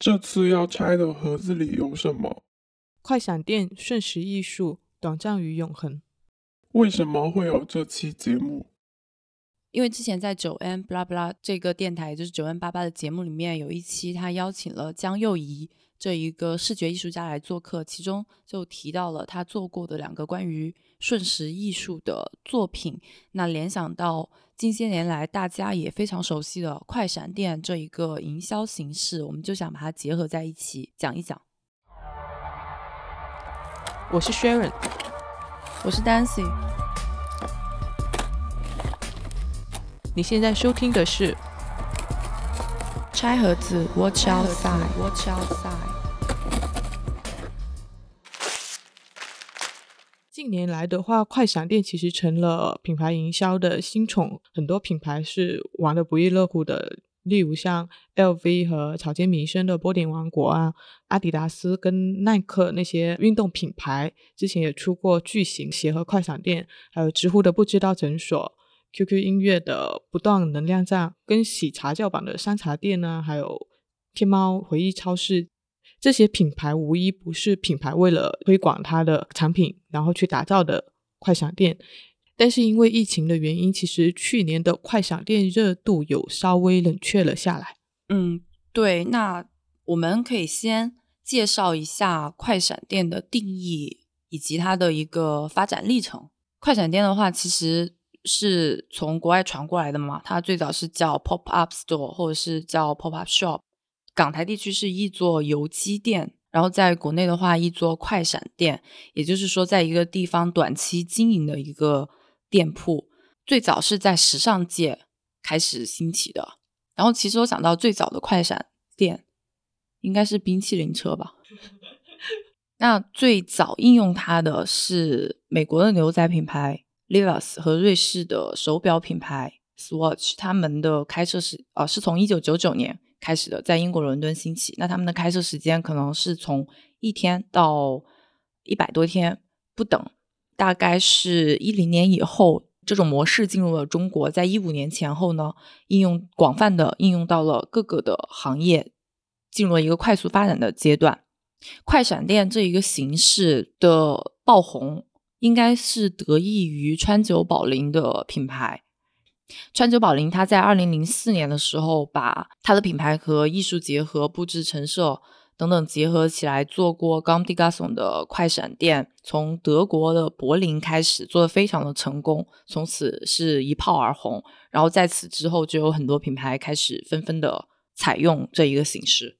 这次要拆的盒子里有什么？快闪店瞬时艺术，短暂与永恒。为什么会有这期节目？因为之前在九 N 布拉布拉这个电台，也就是九 N 八八的节目里面，有一期他邀请了江幼仪这一个视觉艺术家来做客，其中就提到了他做过的两个关于瞬时艺术的作品。那联想到近些年来大家也非常熟悉的快闪店这一个营销形式，我们就想把它结合在一起讲一讲。我是 Sharon，我是 Dancy。你现在收听的是《拆盒子 Watch Outside》。Watch Outside。近年来的话，快闪店其实成了品牌营销的新宠，很多品牌是玩的不亦乐乎的。例如像 LV 和草间弥生的波点王国啊，阿迪达斯跟耐克那些运动品牌，之前也出过巨型鞋和快闪店，还有知乎的不知道诊所。QQ 音乐的不断能量站，跟喜茶叫板的山茶店呢，还有天猫回忆超市，这些品牌无一不是品牌为了推广它的产品，然后去打造的快闪店。但是因为疫情的原因，其实去年的快闪店热度有稍微冷却了下来。嗯，对。那我们可以先介绍一下快闪店的定义以及它的一个发展历程。快闪店的话，其实。是从国外传过来的嘛？它最早是叫 pop up store，或者是叫 pop up shop。港台地区是译作游击店，然后在国内的话译作快闪店。也就是说，在一个地方短期经营的一个店铺，最早是在时尚界开始兴起的。然后，其实我想到最早的快闪店应该是冰淇淋车吧？那最早应用它的是美国的牛仔品牌。Livas 和瑞士的手表品牌 Swatch，他们的开设时呃是从一九九九年开始的，在英国伦敦兴起。那他们的开设时间可能是从一天到一百多天不等。大概是一零年以后，这种模式进入了中国。在一五年前后呢，应用广泛的应用到了各个的行业，进入了一个快速发展的阶段。快闪店这一个形式的爆红。应该是得益于川久保玲的品牌。川久保玲，他在二零零四年的时候，把他的品牌和艺术结合、布置陈设等等结合起来，做过 g o m d i g a s o n 的快闪店，从德国的柏林开始，做的非常的成功，从此是一炮而红。然后在此之后，就有很多品牌开始纷纷的采用这一个形式。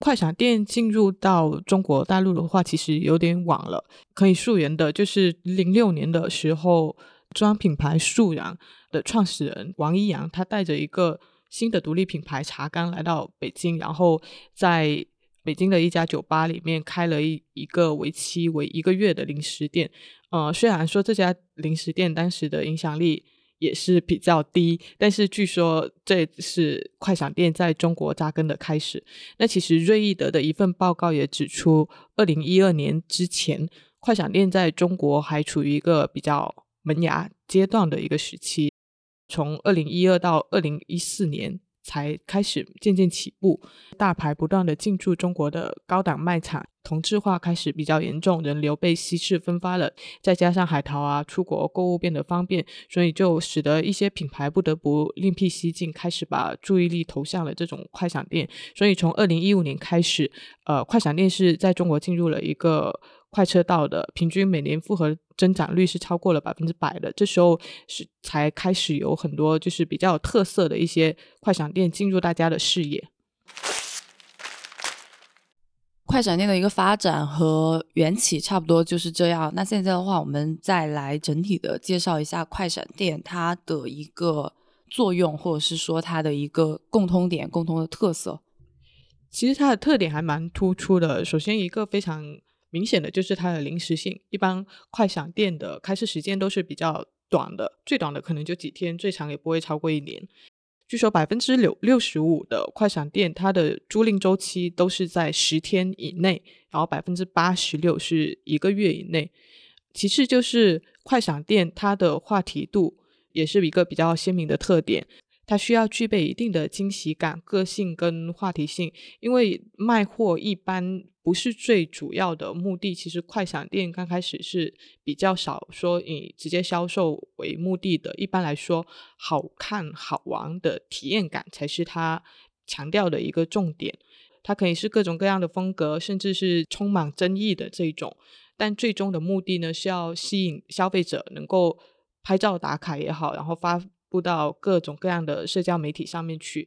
快闪店进入到中国大陆的话，其实有点晚了。可以溯源的，就是零六年的时候，装品牌素然的创始人王一阳，他带着一个新的独立品牌茶缸来到北京，然后在北京的一家酒吧里面开了一一个为期为一个月的零食店。呃，虽然说这家零食店当时的影响力。也是比较低，但是据说这是快闪店在中国扎根的开始。那其实瑞意德的一份报告也指出，二零一二年之前，快闪店在中国还处于一个比较萌芽阶段的一个时期，从二零一二到二零一四年。才开始渐渐起步，大牌不断的进驻中国的高档卖场，同质化开始比较严重，人流被稀释分发了，再加上海淘啊，出国购物变得方便，所以就使得一些品牌不得不另辟蹊径，开始把注意力投向了这种快闪店。所以从二零一五年开始，呃，快闪店是在中国进入了一个。快车道的平均每年复合增长率是超过了百分之百的，这时候是才开始有很多就是比较有特色的一些快闪店进入大家的视野。快闪店的一个发展和缘起差不多就是这样。那现在的话，我们再来整体的介绍一下快闪店它的一个作用，或者是说它的一个共通点、共同的特色。其实它的特点还蛮突出的。首先，一个非常。明显的就是它的临时性，一般快闪店的开设时间都是比较短的，最短的可能就几天，最长也不会超过一年。据说百分之六六十五的快闪店，它的租赁周期都是在十天以内，然后百分之八十六是一个月以内。其次就是快闪店它的话题度也是一个比较鲜明的特点。它需要具备一定的惊喜感、个性跟话题性。因为卖货一般不是最主要的目的，其实快闪店刚开始是比较少说以直接销售为目的的。一般来说，好看好玩的体验感才是它强调的一个重点。它可以是各种各样的风格，甚至是充满争议的这种。但最终的目的呢，是要吸引消费者能够拍照打卡也好，然后发布到各种各样的社交媒体上面去。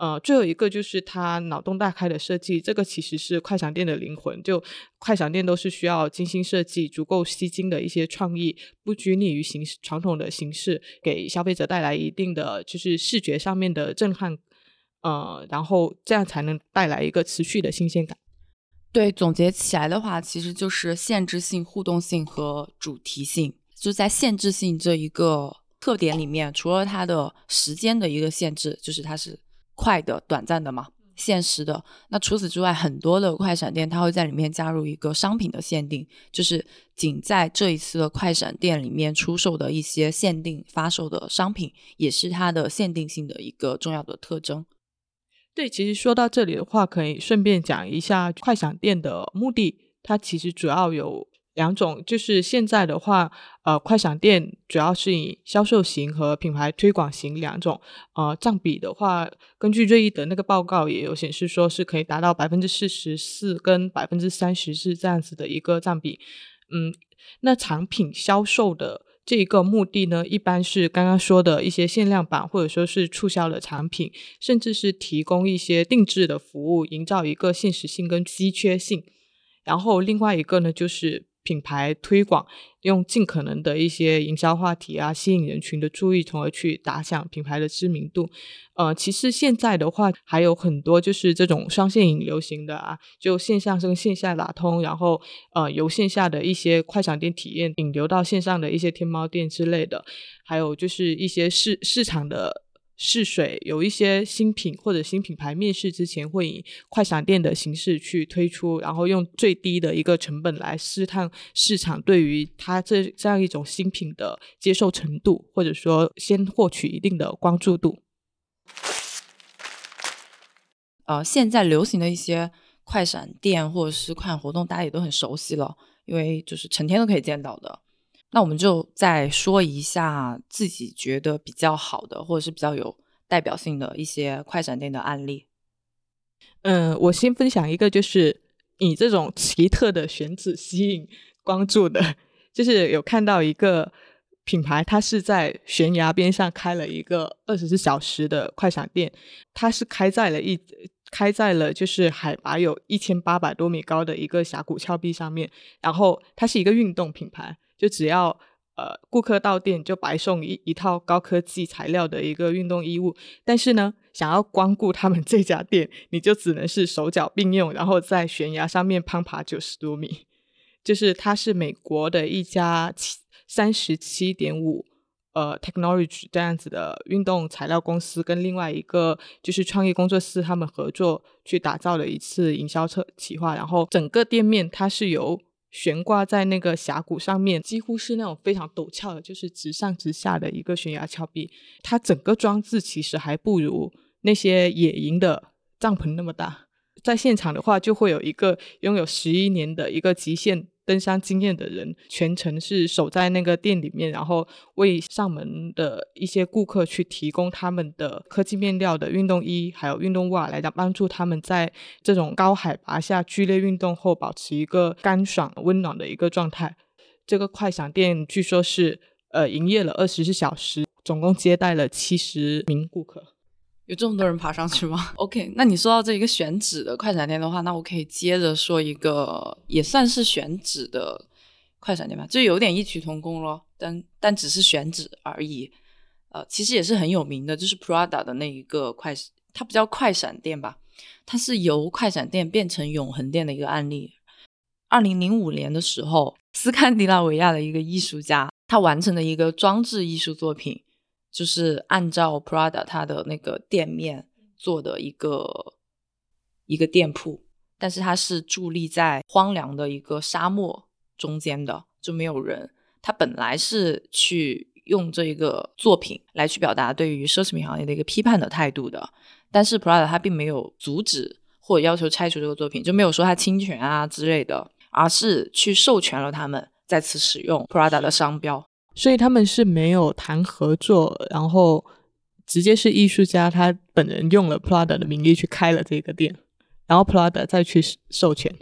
呃，最后一个就是它脑洞大开的设计，这个其实是快闪店的灵魂。就快闪店都是需要精心设计、足够吸睛的一些创意，不拘泥于形传统的形式，给消费者带来一定的就是视觉上面的震撼。呃，然后这样才能带来一个持续的新鲜感。对，总结起来的话，其实就是限制性、互动性和主题性。就在限制性这一个特点里面，除了它的时间的一个限制，就是它是快的、短暂的嘛，限时的。那除此之外，很多的快闪店它会在里面加入一个商品的限定，就是仅在这一次的快闪店里面出售的一些限定发售的商品，也是它的限定性的一个重要的特征。对，其实说到这里的话，可以顺便讲一下快闪店的目的。它其实主要有两种，就是现在的话，呃，快闪店主要是以销售型和品牌推广型两种。呃，占比的话，根据瑞意的那个报告也有显示，说是可以达到百分之四十四跟百分之三十四这样子的一个占比。嗯，那产品销售的。这一个目的呢，一般是刚刚说的一些限量版，或者说是促销的产品，甚至是提供一些定制的服务，营造一个现实性跟稀缺性。然后另外一个呢，就是。品牌推广用尽可能的一些营销话题啊，吸引人群的注意，从而去打响品牌的知名度。呃，其实现在的话还有很多就是这种双线引流型的啊，就线上跟线下打通，然后呃由线下的一些快闪店体验引流到线上的一些天猫店之类的，还有就是一些市市场的。试水有一些新品或者新品牌面试之前会以快闪店的形式去推出，然后用最低的一个成本来试探市场对于它这这样一种新品的接受程度，或者说先获取一定的关注度。呃，现在流行的一些快闪店或者是快闪活动，大家也都很熟悉了，因为就是成天都可以见到的。那我们就再说一下自己觉得比较好的，或者是比较有代表性的一些快闪店的案例。嗯，我先分享一个，就是以这种奇特的选址吸引关注的，就是有看到一个品牌，它是在悬崖边上开了一个二十四小时的快闪店，它是开在了一开在了就是海拔有一千八百多米高的一个峡谷峭壁上面，然后它是一个运动品牌。就只要呃顾客到店就白送一一套高科技材料的一个运动衣物，但是呢，想要光顾他们这家店，你就只能是手脚并用，然后在悬崖上面攀爬九十多米。就是它是美国的一家七三十七点五呃 technology 这样子的运动材料公司，跟另外一个就是创意工作室他们合作去打造了一次营销策企划，然后整个店面它是由。悬挂在那个峡谷上面，几乎是那种非常陡峭的，就是直上直下的一个悬崖峭壁。它整个装置其实还不如那些野营的帐篷那么大。在现场的话，就会有一个拥有十一年的一个极限。登山经验的人全程是守在那个店里面，然后为上门的一些顾客去提供他们的科技面料的运动衣，还有运动袜，来帮助他们在这种高海拔下剧烈运动后保持一个干爽温暖的一个状态。这个快闪店据说是呃营业了二十四小时，总共接待了七十名顾客。有这么多人爬上去吗？OK，那你说到这一个选址的快闪店的话，那我可以接着说一个也算是选址的快闪店吧，就有点异曲同工咯，但但只是选址而已。呃，其实也是很有名的，就是 Prada 的那一个快，它不叫快闪店吧？它是由快闪店变成永恒店的一个案例。二零零五年的时候，斯堪的纳维亚的一个艺术家，他完成了一个装置艺术作品。就是按照 Prada 它的那个店面做的一个一个店铺，但是它是伫立在荒凉的一个沙漠中间的，就没有人。它本来是去用这个作品来去表达对于奢侈品行业的一个批判的态度的。但是 Prada 它并没有阻止或者要求拆除这个作品，就没有说它侵权啊之类的，而是去授权了他们再次使用 Prada 的商标。所以他们是没有谈合作，然后直接是艺术家他本人用了 Prada 的名义去开了这个店，然后 Prada 再去授权。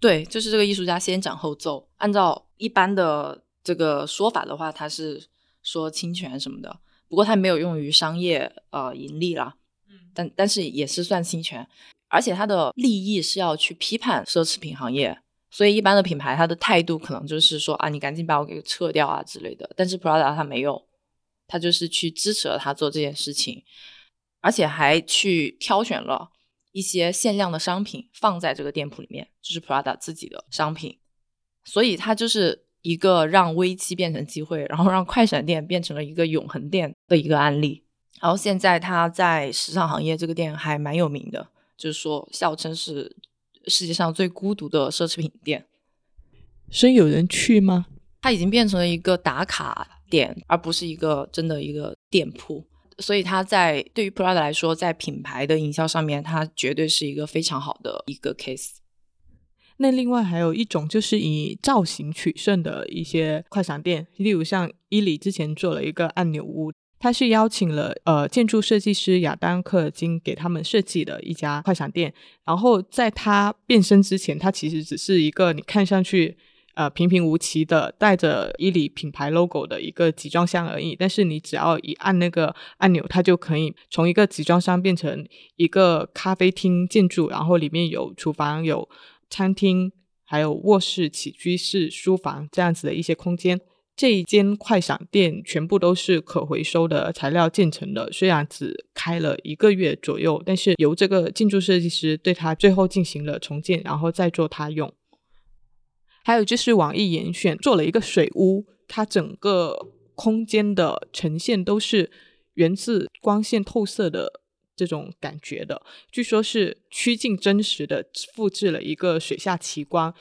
对，就是这个艺术家先斩后奏。按照一般的这个说法的话，他是说侵权什么的，不过他没有用于商业呃盈利啦。嗯，但但是也是算侵权，而且他的利益是要去批判奢侈品行业。所以一般的品牌，它的态度可能就是说啊，你赶紧把我给撤掉啊之类的。但是 Prada 它没有，它就是去支持了他做这件事情，而且还去挑选了一些限量的商品放在这个店铺里面，就是 Prada 自己的商品。所以它就是一个让危机变成机会，然后让快闪店变成了一个永恒店的一个案例。然后现在它在时尚行业这个店还蛮有名的，就是说笑称是。世界上最孤独的奢侈品店，所以有人去吗？它已经变成了一个打卡点，而不是一个真的一个店铺。所以它在对于 Prada 来说，在品牌的营销上面，它绝对是一个非常好的一个 case。那另外还有一种就是以造型取胜的一些快闪店，例如像伊里之前做了一个按钮屋。他是邀请了呃建筑设计师亚当克金给他们设计的一家快闪店，然后在他变身之前，他其实只是一个你看上去呃平平无奇的带着伊犁品牌 logo 的一个集装箱而已。但是你只要一按那个按钮，它就可以从一个集装箱变成一个咖啡厅建筑，然后里面有厨房、有餐厅，还有卧室、起居室、书房这样子的一些空间。这一间快闪店全部都是可回收的材料建成的，虽然只开了一个月左右，但是由这个建筑设计师对它最后进行了重建，然后再做它用。还有就是网易严选做了一个水屋，它整个空间的呈现都是源自光线透射的这种感觉的，据说是趋近真实的复制了一个水下奇观。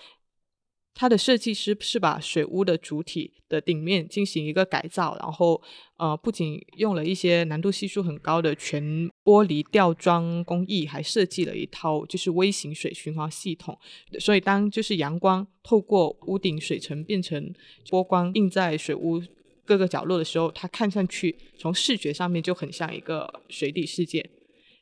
它的设计师是把水屋的主体的顶面进行一个改造，然后呃，不仅用了一些难度系数很高的全玻璃吊装工艺，还设计了一套就是微型水循环系统。所以当就是阳光透过屋顶水层变成波光映在水屋各个角落的时候，它看上去从视觉上面就很像一个水底世界。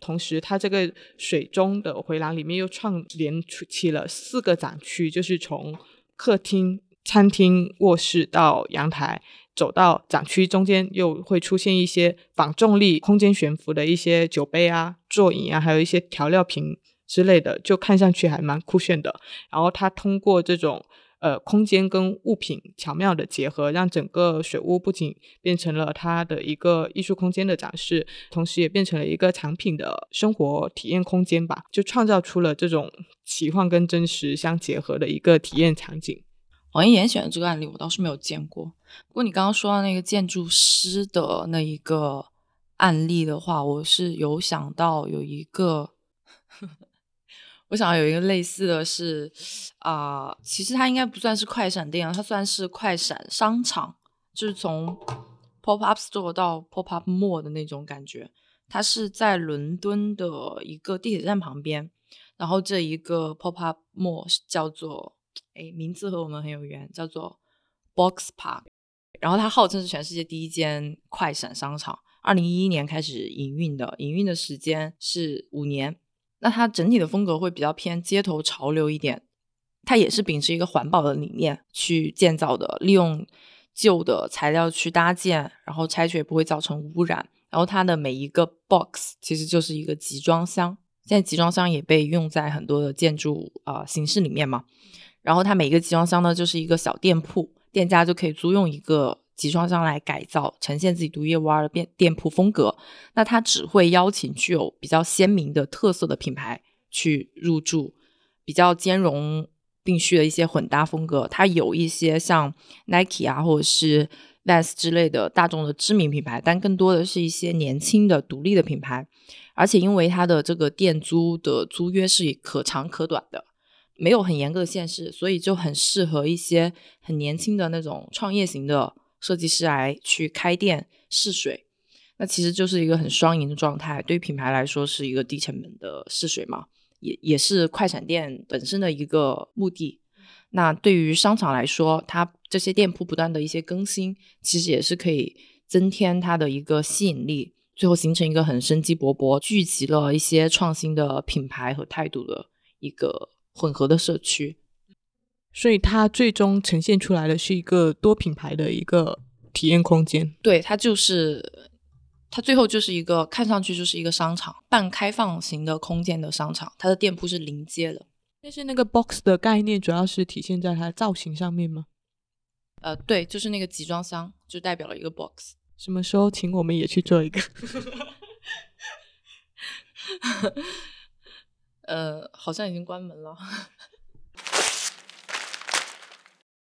同时，它这个水中的回廊里面又串联起了四个展区，就是从客厅、餐厅、卧室到阳台，走到展区中间，又会出现一些仿重力空间悬浮的一些酒杯啊、座椅啊，还有一些调料瓶之类的，就看上去还蛮酷炫的。然后它通过这种呃空间跟物品巧妙的结合，让整个水屋不仅变成了它的一个艺术空间的展示，同时也变成了一个产品的生活体验空间吧，就创造出了这种。奇幻跟真实相结合的一个体验场景。网易严选的这个案例我倒是没有见过。不过你刚刚说到那个建筑师的那一个案例的话，我是有想到有一个，我想有一个类似的是啊，其实它应该不算是快闪店啊，它算是快闪商场，就是从 pop up store 到 pop up mall 的那种感觉。它是在伦敦的一个地铁站旁边。然后这一个 pop up mall 叫做，哎，名字和我们很有缘，叫做 Box Park。然后它号称是全世界第一间快闪商场，二零一一年开始营运的，营运的时间是五年。那它整体的风格会比较偏街头潮流一点，它也是秉持一个环保的理念去建造的，利用旧的材料去搭建，然后拆去也不会造成污染。然后它的每一个 box 其实就是一个集装箱。现在集装箱也被用在很多的建筑啊形式里面嘛，然后它每一个集装箱呢就是一个小店铺，店家就可以租用一个集装箱来改造，呈现自己独一无二的店店铺风格。那它只会邀请具有比较鲜明的特色的品牌去入驻，比较兼容并蓄的一些混搭风格。它有一些像 Nike 啊或者是 Vans 之类的大众的知名品牌，但更多的是一些年轻的独立的品牌。而且因为它的这个店租的租约是可长可短的，没有很严格的限制，所以就很适合一些很年轻的那种创业型的设计师来去开店试水。那其实就是一个很双赢的状态，对于品牌来说是一个低成本的试水嘛，也也是快闪店本身的一个目的。那对于商场来说，它这些店铺不断的一些更新，其实也是可以增添它的一个吸引力，最后形成一个很生机勃勃、聚集了一些创新的品牌和态度的一个混合的社区。所以它最终呈现出来的是一个多品牌的一个体验空间。对，它就是它最后就是一个看上去就是一个商场，半开放型的空间的商场，它的店铺是临街的。但是那个 box 的概念主要是体现在它的造型上面吗？呃，对，就是那个集装箱就代表了一个 box。什么时候请我们也去做一个？呃，好像已经关门了。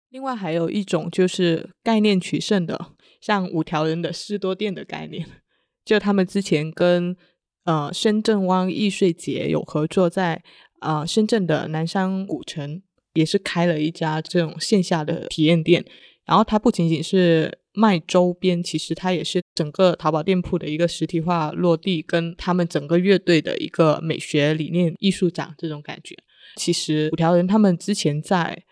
另外还有一种就是概念取胜的，像五条人的士多店的概念，就他们之前跟呃深圳湾易碎节有合作，在啊深圳的南山古城也是开了一家这种线下的体验店，然后它不仅仅是卖周边，其实它也是整个淘宝店铺的一个实体化落地，跟他们整个乐队的一个美学理念艺术展这种感觉。其实五条人他们之前在。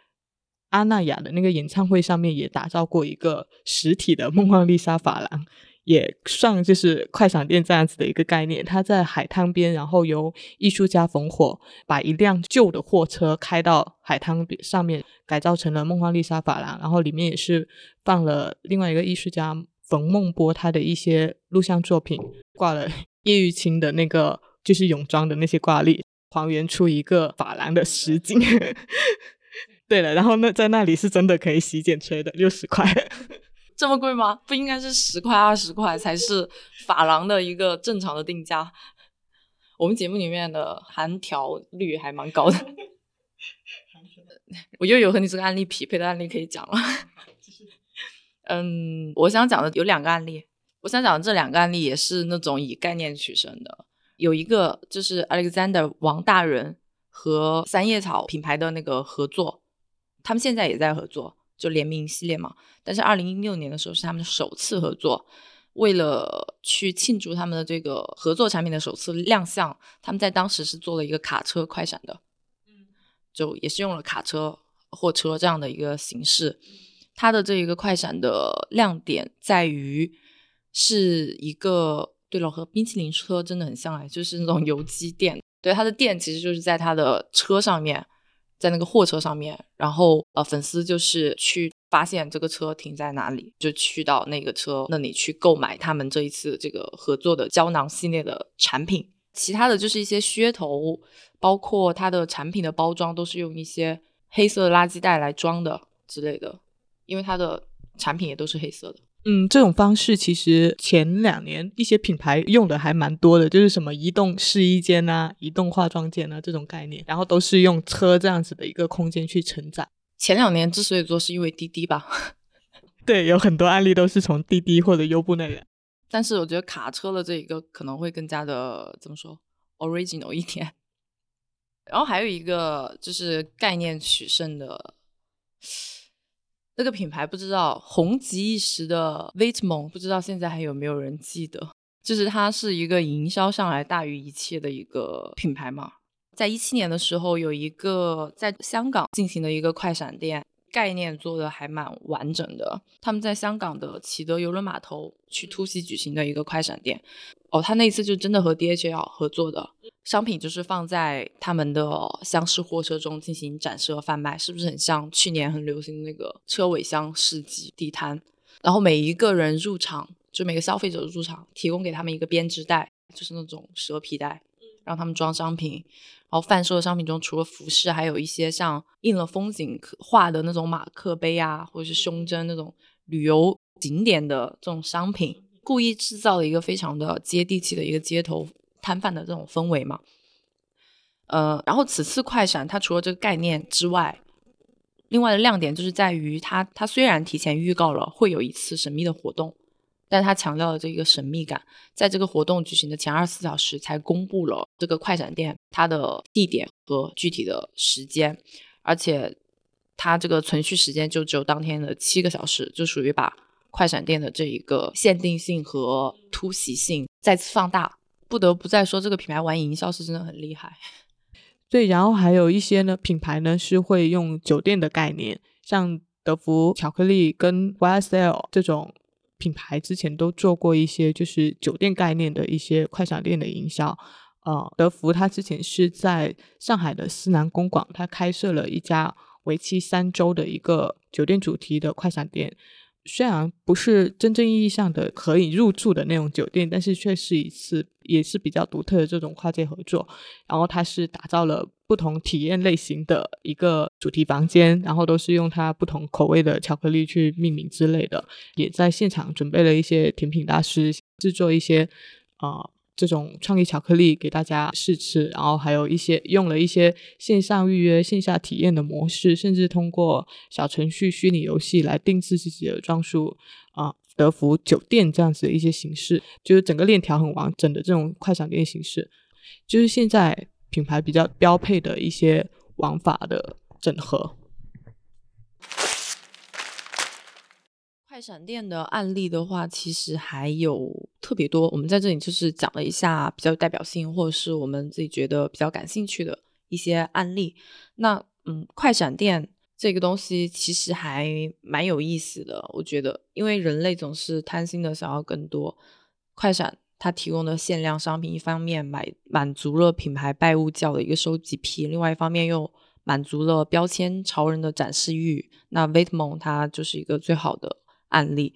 阿那亚的那个演唱会上面也打造过一个实体的梦幻丽莎法郎，也算就是快闪店这样子的一个概念。它在海滩边，然后由艺术家冯火把一辆旧的货车开到海滩上面，改造成了梦幻丽莎法郎。然后里面也是放了另外一个艺术家冯梦波他的一些录像作品，挂了叶玉卿的那个就是泳装的那些挂历，还原出一个法郎的实景。对了，然后那在那里是真的可以洗剪吹的，六十块，这么贵吗？不应该是十块、二十块才是法郎的一个正常的定价。我们节目里面的含条率还蛮高的，我又有和你这个案例匹配的案例可以讲了。嗯，我想讲的有两个案例，我想讲的这两个案例也是那种以概念取胜的。有一个就是 Alexander 王大人和三叶草品牌的那个合作。他们现在也在合作，就联名系列嘛。但是二零一六年的时候是他们的首次合作，为了去庆祝他们的这个合作产品的首次亮相，他们在当时是做了一个卡车快闪的，嗯，就也是用了卡车、货车这样的一个形式。它的这一个快闪的亮点在于是一个，对了，和冰淇淋车真的很像哎，就是那种游击店。对，它的店其实就是在它的车上面。在那个货车上面，然后呃，粉丝就是去发现这个车停在哪里，就去到那个车那里去购买他们这一次这个合作的胶囊系列的产品。其他的就是一些噱头，包括它的产品的包装都是用一些黑色垃圾袋来装的之类的，因为它的产品也都是黑色的。嗯，这种方式其实前两年一些品牌用的还蛮多的，就是什么移动试衣间啊、移动化妆间啊这种概念，然后都是用车这样子的一个空间去承载。前两年之所以做，是因为滴滴吧？对，有很多案例都是从滴滴或者优步那里。但是我觉得卡车的这一个可能会更加的怎么说，original 一点。然后还有一个就是概念取胜的。那个品牌不知道红极一时的 Vitmon，不知道现在还有没有人记得？就是它是一个营销上来大于一切的一个品牌嘛。在一七年的时候，有一个在香港进行的一个快闪店，概念做的还蛮完整的。他们在香港的启德邮轮码头去突袭举行的一个快闪店。哦，他那一次就真的和 DHL 合作的。商品就是放在他们的厢式货车中进行展示和贩卖，是不是很像去年很流行的那个车尾箱市集地摊？然后每一个人入场，就每个消费者入场，提供给他们一个编织袋，就是那种蛇皮袋，让他们装商品。然后贩售的商品中，除了服饰，还有一些像印了风景画的那种马克杯啊，或者是胸针那种旅游景点的这种商品，故意制造了一个非常的接地气的一个街头。摊贩的这种氛围嘛，呃，然后此次快闪它除了这个概念之外，另外的亮点就是在于它，它虽然提前预告了会有一次神秘的活动，但他强调了这个神秘感，在这个活动举行的前二十四小时才公布了这个快闪店它的地点和具体的时间，而且它这个存续时间就只有当天的七个小时，就属于把快闪店的这一个限定性和突袭性再次放大。不得不再说，这个品牌玩营销是真的很厉害。对，然后还有一些呢，品牌呢是会用酒店的概念，像德芙巧克力跟 YSL 这种品牌之前都做过一些就是酒店概念的一些快闪店的营销。呃，德芙它之前是在上海的思南公馆，它开设了一家为期三周的一个酒店主题的快闪店。虽然不是真正意义上的可以入住的那种酒店，但是却是一次也是比较独特的这种跨界合作。然后它是打造了不同体验类型的一个主题房间，然后都是用它不同口味的巧克力去命名之类的。也在现场准备了一些甜品大师制作一些啊。这种创意巧克力给大家试吃，然后还有一些用了一些线上预约、线下体验的模式，甚至通过小程序、虚拟游戏来定制自己的装束啊，德芙酒店这样子的一些形式，就是整个链条很完整的这种快闪店形式，就是现在品牌比较标配的一些玩法的整合。快闪店的案例的话，其实还有特别多。我们在这里就是讲了一下比较有代表性，或者是我们自己觉得比较感兴趣的一些案例。那嗯，快闪店这个东西其实还蛮有意思的，我觉得，因为人类总是贪心的想要更多。快闪它提供的限量商品，一方面买满足了品牌拜物教的一个收集癖，另外一方面又满足了标签潮人的展示欲。那 Vetements 它就是一个最好的。案例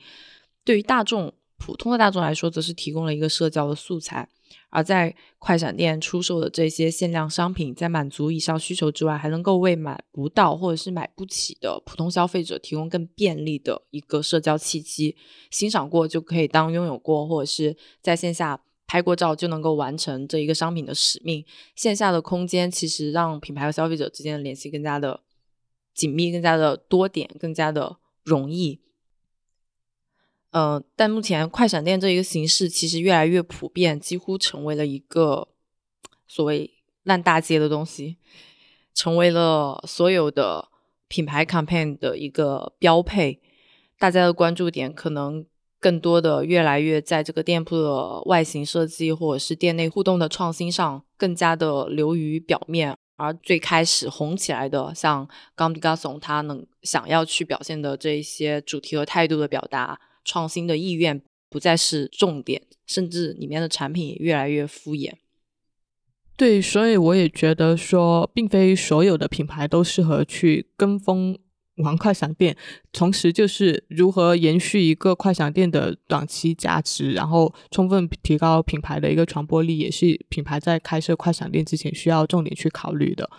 对于大众普通的大众来说，则是提供了一个社交的素材。而在快闪店出售的这些限量商品，在满足以上需求之外，还能够为买不到或者是买不起的普通消费者提供更便利的一个社交契机。欣赏过就可以当拥有过，或者是在线下拍过照就能够完成这一个商品的使命。线下的空间其实让品牌和消费者之间的联系更加的紧密，更加的多点，更加的容易。嗯，但目前快闪店这一个形式其实越来越普遍，几乎成为了一个所谓烂大街的东西，成为了所有的品牌 campaign 的一个标配。大家的关注点可能更多的越来越在这个店铺的外形设计或者是店内互动的创新上，更加的流于表面。而最开始红起来的，像 g a m b i g a s o n 他能想要去表现的这一些主题和态度的表达。创新的意愿不再是重点，甚至里面的产品也越来越敷衍。对，所以我也觉得说，并非所有的品牌都适合去跟风玩快闪店。同时，就是如何延续一个快闪店的短期价值，然后充分提高品牌的一个传播力，也是品牌在开设快闪店之前需要重点去考虑的。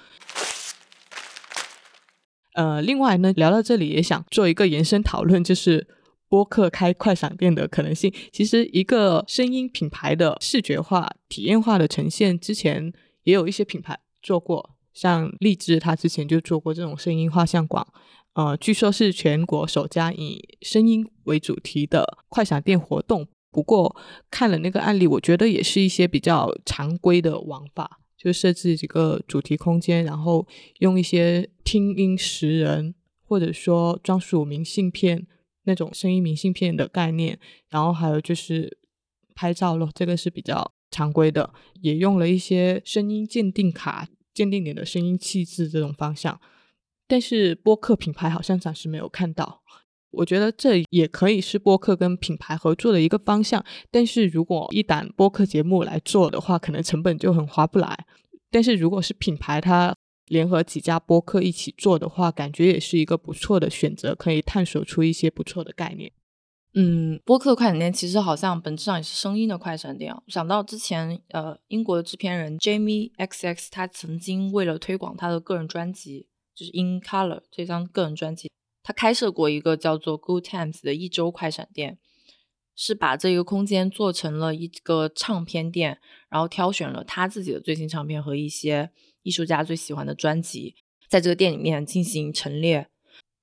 呃，另外呢，聊到这里也想做一个延伸讨论，就是。播客开快闪店的可能性，其实一个声音品牌的视觉化、体验化的呈现，之前也有一些品牌做过，像荔枝，它之前就做过这种声音画像馆，呃，据说是全国首家以声音为主题的快闪店活动。不过看了那个案例，我觉得也是一些比较常规的玩法，就设置几个主题空间，然后用一些听音识人，或者说专属明信片。那种声音明信片的概念，然后还有就是拍照咯，这个是比较常规的，也用了一些声音鉴定卡，鉴定你的声音气质这种方向。但是播客品牌好像暂时没有看到，我觉得这也可以是播客跟品牌合作的一个方向。但是如果一档播客节目来做的话，可能成本就很划不来。但是如果是品牌，它联合几家播客一起做的话，感觉也是一个不错的选择，可以探索出一些不错的概念。嗯，播客快闪店其实好像本质上也是声音的快闪店。想到之前，呃，英国的制片人 Jamie XX，他曾经为了推广他的个人专辑，就是 In Color 这张个人专辑，他开设过一个叫做 Good Times 的一周快闪店，是把这个空间做成了一个唱片店，然后挑选了他自己的最新唱片和一些。艺术家最喜欢的专辑，在这个店里面进行陈列。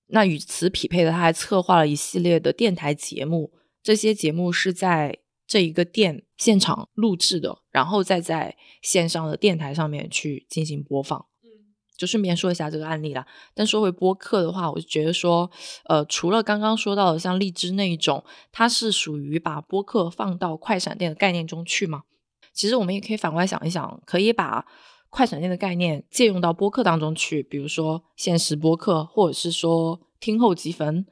那与此匹配的，他还策划了一系列的电台节目。这些节目是在这一个店现场录制的，然后再在线上的电台上面去进行播放。就顺便说一下这个案例啦。但说回播客的话，我就觉得说，呃，除了刚刚说到的像荔枝那一种，它是属于把播客放到快闪店的概念中去嘛？其实我们也可以反过来想一想，可以把快闪店的概念借用到播客当中去，比如说限时播客，或者是说听后积分。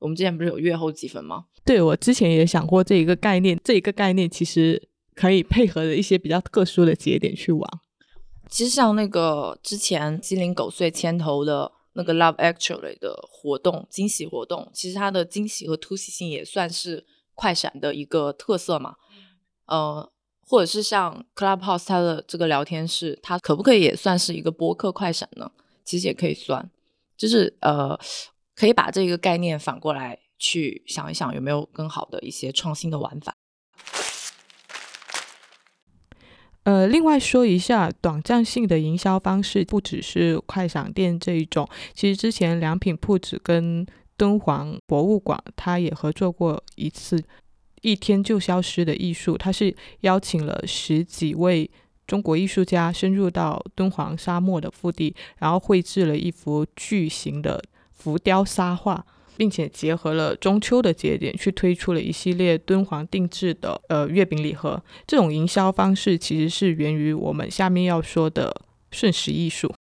我们之前不是有月后积分吗？对我之前也想过这一个概念，这一个概念其实可以配合着一些比较特殊的节点去玩。其实像那个之前鸡零狗碎牵头的那个 Love Actually 的活动，惊喜活动，其实它的惊喜和突袭性也算是快闪的一个特色嘛。呃，或者是像 Clubhouse 它的这个聊天室，它可不可以也算是一个播客快闪呢？其实也可以算，就是呃，可以把这个概念反过来去想一想，有没有更好的一些创新的玩法。呃，另外说一下，短暂性的营销方式不只是快闪店这一种，其实之前良品铺子跟敦煌博物馆，它也合作过一次一天就消失的艺术，它是邀请了十几位中国艺术家深入到敦煌沙漠的腹地，然后绘制了一幅巨型的浮雕沙画。并且结合了中秋的节点，去推出了一系列敦煌定制的呃月饼礼盒。这种营销方式其实是源于我们下面要说的瞬时艺术。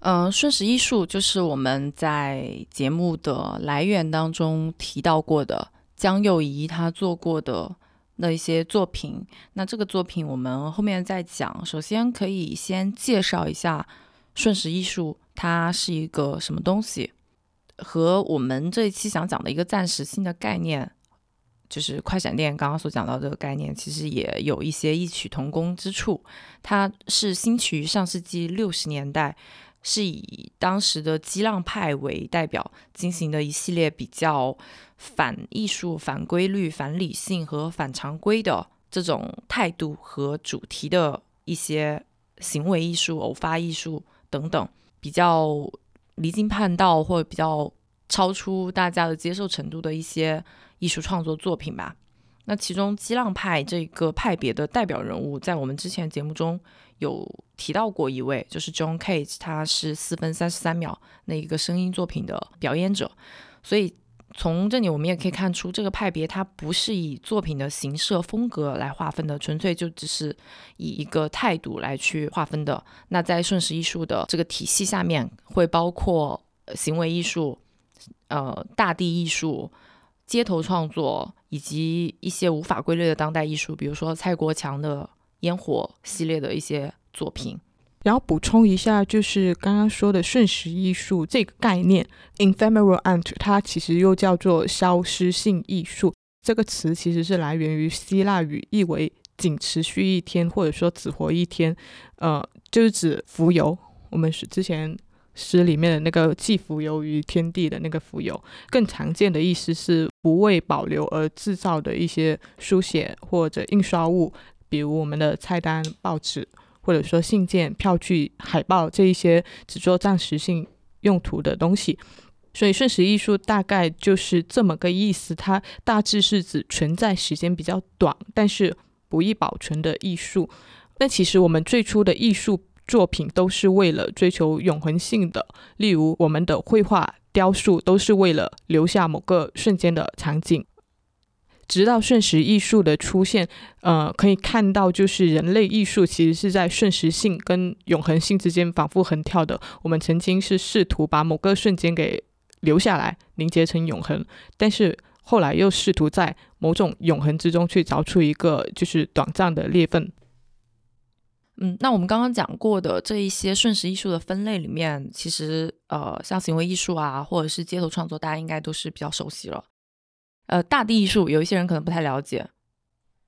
嗯，瞬时艺术就是我们在节目的来源当中提到过的江幼仪她做过的那一些作品。那这个作品我们后面再讲。首先可以先介绍一下瞬时艺术，它是一个什么东西。和我们这一期想讲的一个暂时性的概念，就是快闪店刚刚所讲到这个概念，其实也有一些异曲同工之处。它是兴起于上世纪六十年代，是以当时的激浪派为代表进行的一系列比较反艺术、反规律、反理性和反常规的这种态度和主题的一些行为艺术、偶发艺术等等，比较。离经叛道或者比较超出大家的接受程度的一些艺术创作作品吧。那其中激浪派这个派别的代表人物，在我们之前节目中有提到过一位，就是 John Cage，他是四分三十三秒那一个声音作品的表演者，所以。从这里我们也可以看出，这个派别它不是以作品的形式风格来划分的，纯粹就只是以一个态度来去划分的。那在瞬时艺术的这个体系下面，会包括行为艺术、呃大地艺术、街头创作以及一些无法归类的当代艺术，比如说蔡国强的烟火系列的一些作品。然后补充一下，就是刚刚说的瞬时艺术这个概念，ephemeral art，它其实又叫做消失性艺术。这个词其实是来源于希腊语，意为仅持续一天，或者说只活一天。呃，就是指浮游。我们是之前诗里面的那个寄浮游于天地的那个浮游。更常见的意思是不为保留而制造的一些书写或者印刷物，比如我们的菜单、报纸。或者说信件、票据、海报这一些只做暂时性用途的东西，所以瞬时艺术大概就是这么个意思。它大致是指存在时间比较短，但是不易保存的艺术。但其实我们最初的艺术作品都是为了追求永恒性的，例如我们的绘画、雕塑都是为了留下某个瞬间的场景。直到瞬时艺术的出现，呃，可以看到，就是人类艺术其实是在瞬时性跟永恒性之间反复横跳的。我们曾经是试图把某个瞬间给留下来，凝结成永恒，但是后来又试图在某种永恒之中去找出一个就是短暂的裂缝。嗯，那我们刚刚讲过的这一些瞬时艺术的分类里面，其实呃，像行为艺术啊，或者是街头创作，大家应该都是比较熟悉了。呃，大地艺术有一些人可能不太了解。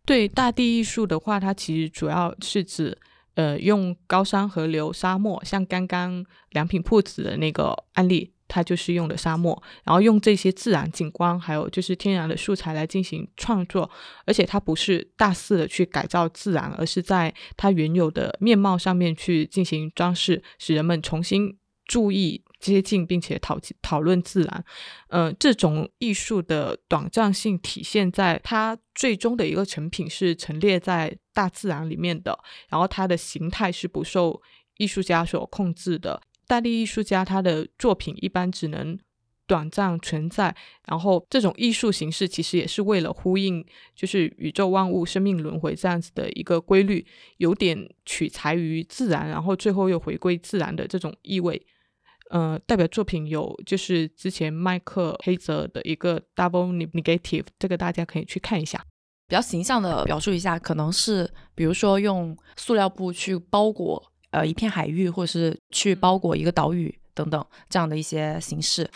对大地艺术的话，它其实主要是指，呃，用高山、河流、沙漠，像刚刚良品铺子的那个案例，它就是用的沙漠，然后用这些自然景观，还有就是天然的素材来进行创作，而且它不是大肆的去改造自然，而是在它原有的面貌上面去进行装饰，使人们重新注意。接近并且讨讨论自然，嗯，这种艺术的短暂性体现在它最终的一个成品是陈列在大自然里面的，然后它的形态是不受艺术家所控制的，大地艺术家他的作品一般只能短暂存在，然后这种艺术形式其实也是为了呼应就是宇宙万物生命轮回这样子的一个规律，有点取材于自然，然后最后又回归自然的这种意味。呃，代表作品有就是之前麦克黑泽的一个 Double Negative，这个大家可以去看一下。比较形象的表述一下，可能是比如说用塑料布去包裹呃一片海域，或者是去包裹一个岛屿等等这样的一些形式。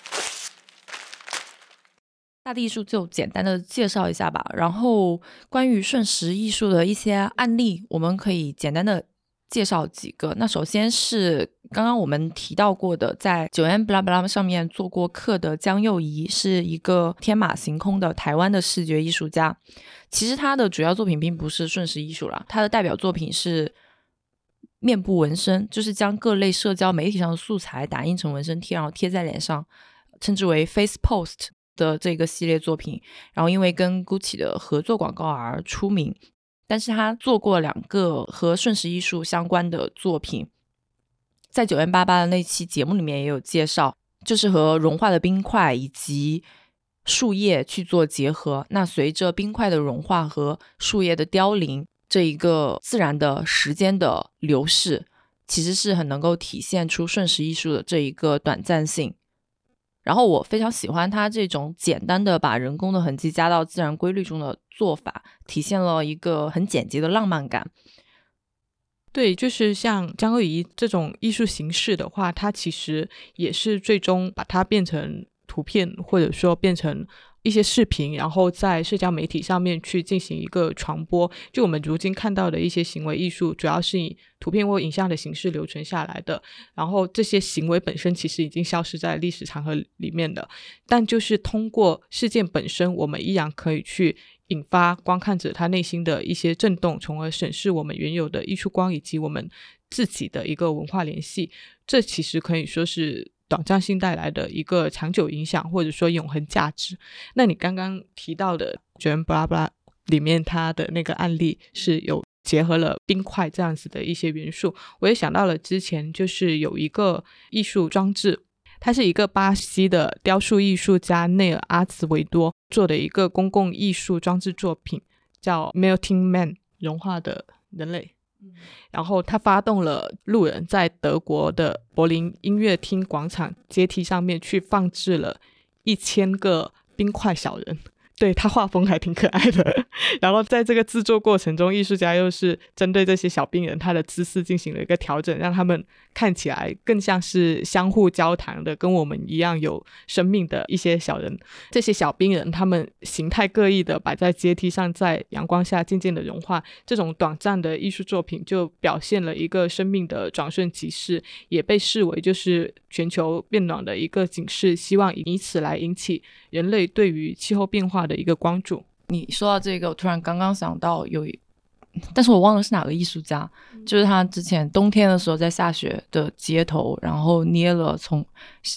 大地艺术就简单的介绍一下吧，然后关于瞬时艺术的一些案例，我们可以简单的。介绍几个，那首先是刚刚我们提到过的，在九 M 布拉布拉上面做过客的江佑仪，是一个天马行空的台湾的视觉艺术家。其实他的主要作品并不是瞬时艺术啦，他的代表作品是面部纹身，就是将各类社交媒体上的素材打印成纹身贴，然后贴在脸上，称之为 Face Post 的这个系列作品。然后因为跟 Gucci 的合作广告而出名。但是他做过两个和瞬时艺术相关的作品，在九元八八的那期节目里面也有介绍，就是和融化的冰块以及树叶去做结合。那随着冰块的融化和树叶的凋零，这一个自然的时间的流逝，其实是很能够体现出瞬时艺术的这一个短暂性。然后我非常喜欢他这种简单的把人工的痕迹加到自然规律中的做法，体现了一个很简洁的浪漫感。对，就是像江鳄仪这种艺术形式的话，它其实也是最终把它变成图片，或者说变成。一些视频，然后在社交媒体上面去进行一个传播。就我们如今看到的一些行为艺术，主要是以图片或影像的形式留存下来的。然后这些行为本身其实已经消失在历史长河里面的，但就是通过事件本身，我们依然可以去引发观看者他内心的一些震动，从而审视我们原有的艺术观以及我们自己的一个文化联系。这其实可以说是。短暂性带来的一个长久影响，或者说永恒价值。那你刚刚提到的《卷布拉布拉》里面，它的那个案例是有结合了冰块这样子的一些元素。我也想到了之前就是有一个艺术装置，它是一个巴西的雕塑艺术家内尔阿茨维多做的一个公共艺术装置作品，叫 Melting Man，融化的人类。然后他发动了路人在德国的柏林音乐厅广场阶梯上面去放置了一千个冰块小人。对他画风还挺可爱的，然后在这个制作过程中，艺术家又是针对这些小病人他的姿势进行了一个调整，让他们看起来更像是相互交谈的，跟我们一样有生命的一些小人。这些小病人他们形态各异的摆在阶梯上，在阳光下渐渐的融化。这种短暂的艺术作品就表现了一个生命的转瞬即逝，也被视为就是全球变暖的一个警示，希望以此来引起人类对于气候变化。的一个关注。你说到这个，我突然刚刚想到有，但是我忘了是哪个艺术家，就是他之前冬天的时候在下雪的街头，然后捏了从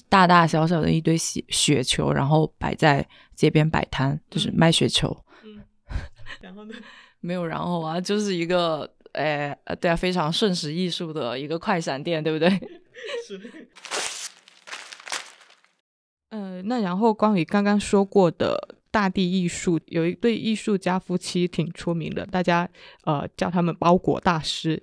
大大小小的一堆雪雪球，然后摆在街边摆摊，就是卖雪球。嗯，然后呢？没有然后啊，就是一个，哎，对啊，非常瞬时艺术的一个快闪店，对不对？是。呃，那然后关于刚刚说过的。大地艺术有一对艺术家夫妻挺出名的，大家呃叫他们包裹大师，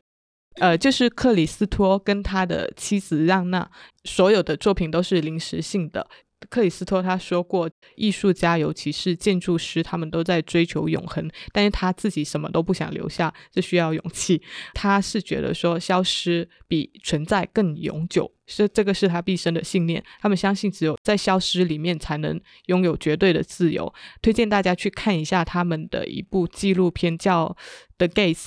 呃就是克里斯托跟他的妻子让娜，所有的作品都是临时性的。克里斯托他说过，艺术家尤其是建筑师，他们都在追求永恒，但是他自己什么都不想留下，这需要勇气。他是觉得说，消失比存在更永久，是这个是他毕生的信念。他们相信，只有在消失里面，才能拥有绝对的自由。推荐大家去看一下他们的一部纪录片，叫《The Gates》，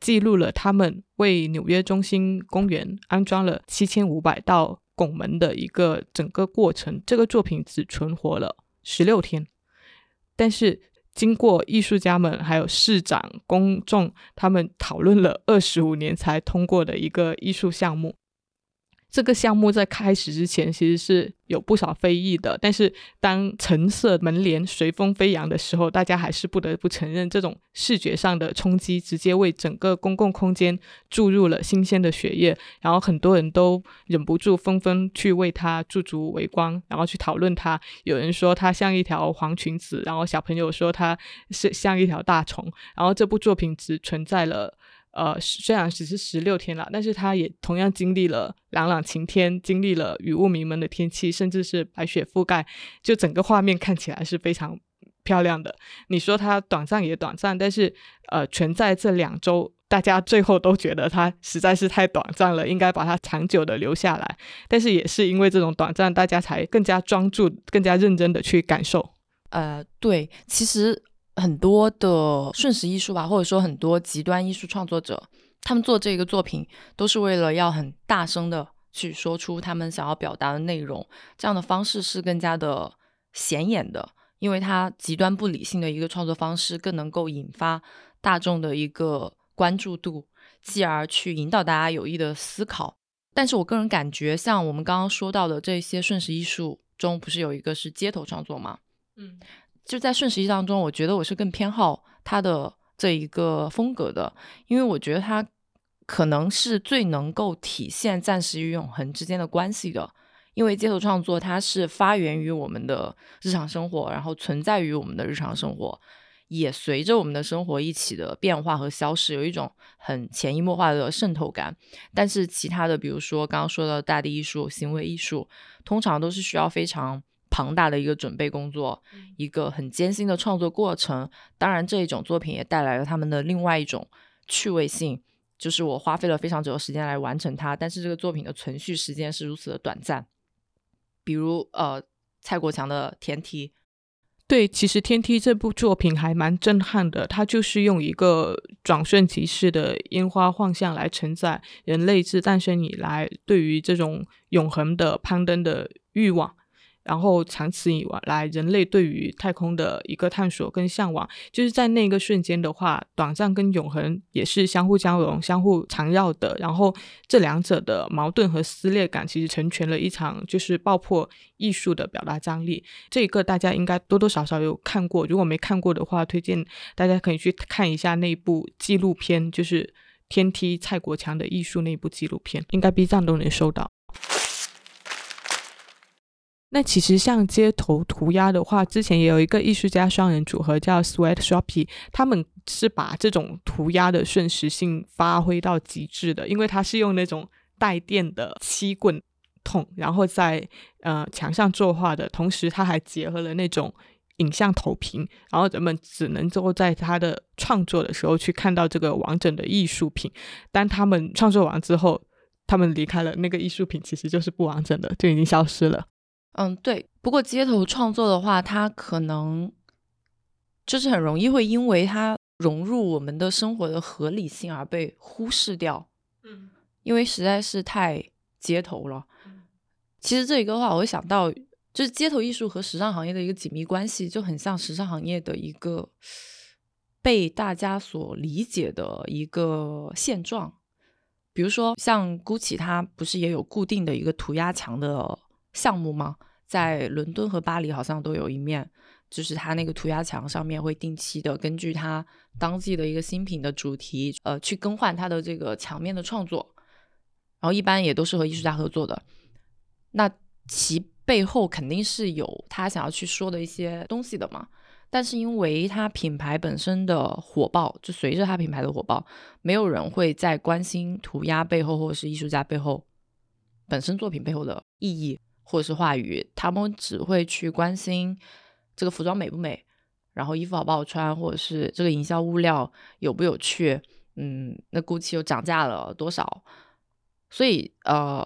记录了他们为纽约中心公园安装了七千五百道。拱门的一个整个过程，这个作品只存活了十六天，但是经过艺术家们、还有市长、公众他们讨论了二十五年才通过的一个艺术项目。这个项目在开始之前其实是有不少非议的，但是当橙色门帘随风飞扬的时候，大家还是不得不承认这种视觉上的冲击，直接为整个公共空间注入了新鲜的血液。然后很多人都忍不住纷纷去为它驻足围观，然后去讨论它。有人说它像一条黄裙子，然后小朋友说它是像一条大虫。然后这部作品只存在了。呃，虽然只是十六天了，但是它也同样经历了朗朗晴天，经历了雨雾迷蒙的天气，甚至是白雪覆盖，就整个画面看起来是非常漂亮的。你说它短暂也短暂，但是呃，全在这两周，大家最后都觉得它实在是太短暂了，应该把它长久的留下来。但是也是因为这种短暂，大家才更加专注、更加认真的去感受。呃，对，其实。很多的瞬时艺术吧，或者说很多极端艺术创作者，他们做这个作品都是为了要很大声的去说出他们想要表达的内容。这样的方式是更加的显眼的，因为它极端不理性的一个创作方式，更能够引发大众的一个关注度，继而去引导大家有意的思考。但是我个人感觉，像我们刚刚说到的这些瞬时艺术中，不是有一个是街头创作吗？嗯。就在瞬时艺当中，我觉得我是更偏好他的这一个风格的，因为我觉得他可能是最能够体现暂时与永恒之间的关系的。因为街头创作它是发源于我们的日常生活，然后存在于我们的日常生活，也随着我们的生活一起的变化和消失，有一种很潜移默化的渗透感。但是其他的，比如说刚刚说的大地艺术、行为艺术，通常都是需要非常。庞大的一个准备工作，一个很艰辛的创作过程。当然，这一种作品也带来了他们的另外一种趣味性，就是我花费了非常久的时间来完成它，但是这个作品的存续时间是如此的短暂。比如，呃，蔡国强的《天梯》。对，其实《天梯》这部作品还蛮震撼的，它就是用一个转瞬即逝的烟花幻象来承载人类自诞生以来对于这种永恒的攀登的欲望。然后长此以往来，人类对于太空的一个探索跟向往，就是在那个瞬间的话，短暂跟永恒也是相互交融、相互缠绕的。然后这两者的矛盾和撕裂感，其实成全了一场就是爆破艺术的表达张力。这一个大家应该多多少少有看过，如果没看过的话，推荐大家可以去看一下那部纪录片，就是《天梯蔡国强的艺术》那部纪录片，应该 B 站都能搜到。那其实像街头涂鸦的话，之前也有一个艺术家双人组合叫 Sweat Shoppy，他们是把这种涂鸦的瞬时性发挥到极致的，因为他是用那种带电的漆棍筒，然后在呃墙上作画的同时，他还结合了那种影像投屏，然后人们只能够在他的创作的时候去看到这个完整的艺术品。当他们创作完之后，他们离开了，那个艺术品其实就是不完整的，就已经消失了。嗯，对。不过街头创作的话，它可能就是很容易会因为它融入我们的生活的合理性而被忽视掉。嗯，因为实在是太街头了。其实这一个话，我会想到，就是街头艺术和时尚行业的一个紧密关系，就很像时尚行业的一个被大家所理解的一个现状。比如说，像 GUCCI，它不是也有固定的一个涂鸦墙的项目吗？在伦敦和巴黎好像都有一面，就是它那个涂鸦墙上面会定期的根据它当季的一个新品的主题，呃，去更换它的这个墙面的创作，然后一般也都是和艺术家合作的。那其背后肯定是有他想要去说的一些东西的嘛。但是因为它品牌本身的火爆，就随着它品牌的火爆，没有人会再关心涂鸦背后或者是艺术家背后本身作品背后的意义。或者是话语，他们只会去关心这个服装美不美，然后衣服好不好穿，或者是这个营销物料有不有趣，嗯，那 GUCCI 又涨价了多少？所以呃，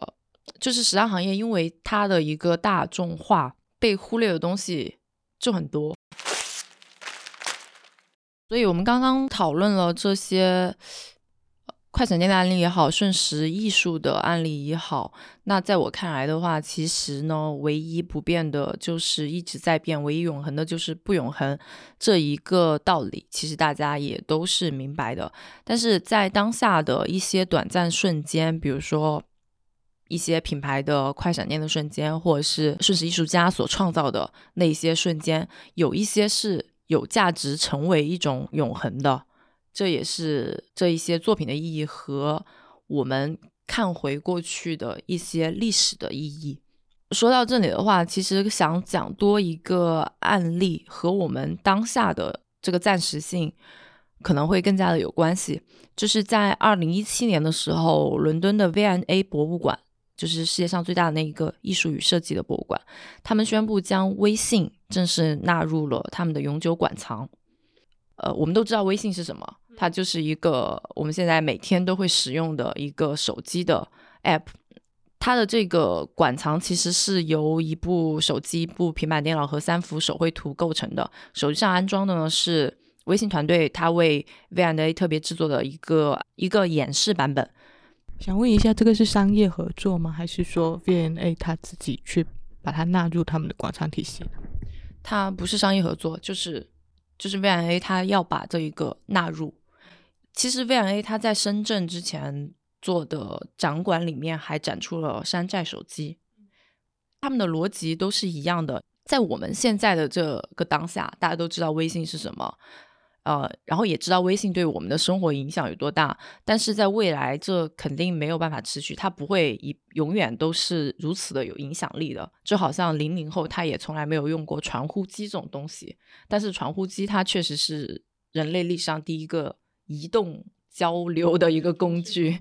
就是时尚行业，因为它的一个大众化，被忽略的东西就很多。所以我们刚刚讨论了这些。快闪店的案例也好，瞬时艺术的案例也好，那在我看来的话，其实呢，唯一不变的就是一直在变，唯一永恒的就是不永恒这一个道理，其实大家也都是明白的。但是在当下的一些短暂瞬间，比如说一些品牌的快闪店的瞬间，或者是瞬时艺术家所创造的那些瞬间，有一些是有价值成为一种永恒的。这也是这一些作品的意义和我们看回过去的一些历史的意义。说到这里的话，其实想讲多一个案例和我们当下的这个暂时性可能会更加的有关系。就是在二零一七年的时候，伦敦的 V&A 博物馆，就是世界上最大的那一个艺术与设计的博物馆，他们宣布将微信正式纳入了他们的永久馆藏。呃，我们都知道微信是什么，它就是一个我们现在每天都会使用的一个手机的 app。它的这个馆藏其实是由一部手机、一部平板电脑和三幅手绘图构成的。手机上安装的呢是微信团队它为 V&A 特别制作的一个一个演示版本。想问一下，这个是商业合作吗？还是说 V&A 他自己去把它纳入他们的广场体系？它不是商业合作，就是就是 V&A 它要把这一个纳入。其实 V&A 它在深圳之前。做的展馆里面还展出了山寨手机，他们的逻辑都是一样的。在我们现在的这个当下，大家都知道微信是什么，呃，然后也知道微信对我们的生活影响有多大。但是在未来，这肯定没有办法持续，它不会以永远都是如此的有影响力的。就好像零零后他也从来没有用过传呼机这种东西，但是传呼机它确实是人类历史上第一个移动交流的一个工具。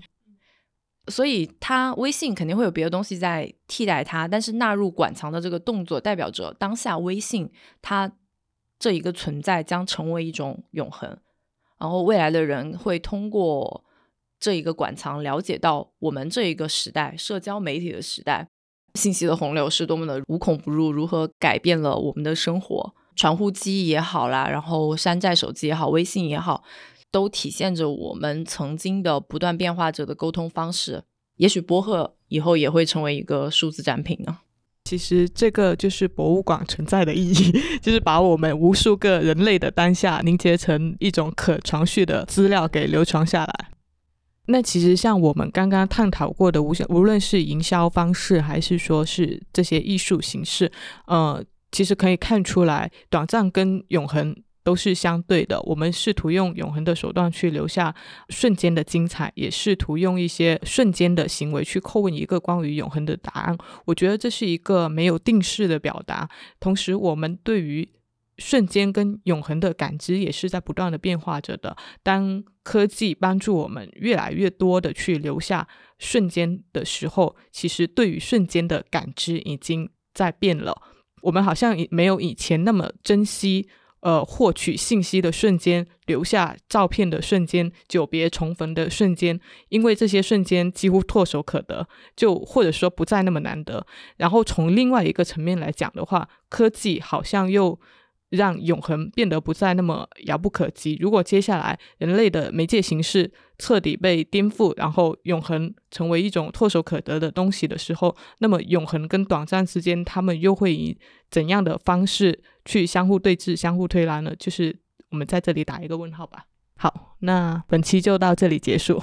所以，它微信肯定会有别的东西在替代它，但是纳入馆藏的这个动作，代表着当下微信它这一个存在将成为一种永恒。然后，未来的人会通过这一个馆藏了解到我们这一个时代，社交媒体的时代，信息的洪流是多么的无孔不入，如何改变了我们的生活。传呼机也好啦，然后山寨手机也好，微信也好。都体现着我们曾经的不断变化着的沟通方式。也许播客以后也会成为一个数字展品呢。其实这个就是博物馆存在的意义，就是把我们无数个人类的当下凝结成一种可传续的资料给流传下来。那其实像我们刚刚探讨过的，无无论是营销方式，还是说是这些艺术形式，呃，其实可以看出来，短暂跟永恒。都是相对的。我们试图用永恒的手段去留下瞬间的精彩，也试图用一些瞬间的行为去叩问一个关于永恒的答案。我觉得这是一个没有定式的表达。同时，我们对于瞬间跟永恒的感知也是在不断的变化着的。当科技帮助我们越来越多的去留下瞬间的时候，其实对于瞬间的感知已经在变了。我们好像没有以前那么珍惜。呃，获取信息的瞬间，留下照片的瞬间，久别重逢的瞬间，因为这些瞬间几乎唾手可得，就或者说不再那么难得。然后从另外一个层面来讲的话，科技好像又。让永恒变得不再那么遥不可及。如果接下来人类的媒介形式彻底被颠覆，然后永恒成为一种唾手可得的东西的时候，那么永恒跟短暂之间，他们又会以怎样的方式去相互对峙、相互推拉呢？就是我们在这里打一个问号吧。好，那本期就到这里结束。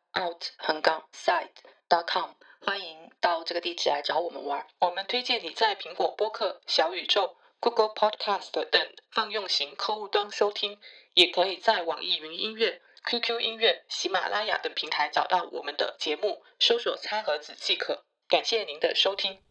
Out 横杠 side dot com，欢迎到这个地址来找我们玩。我们推荐你在苹果播客、小宇宙、Google Podcast 等泛用型客户端收听，也可以在网易云音乐、QQ 音乐、喜马拉雅等平台找到我们的节目，搜索“餐盒子”即可。感谢您的收听。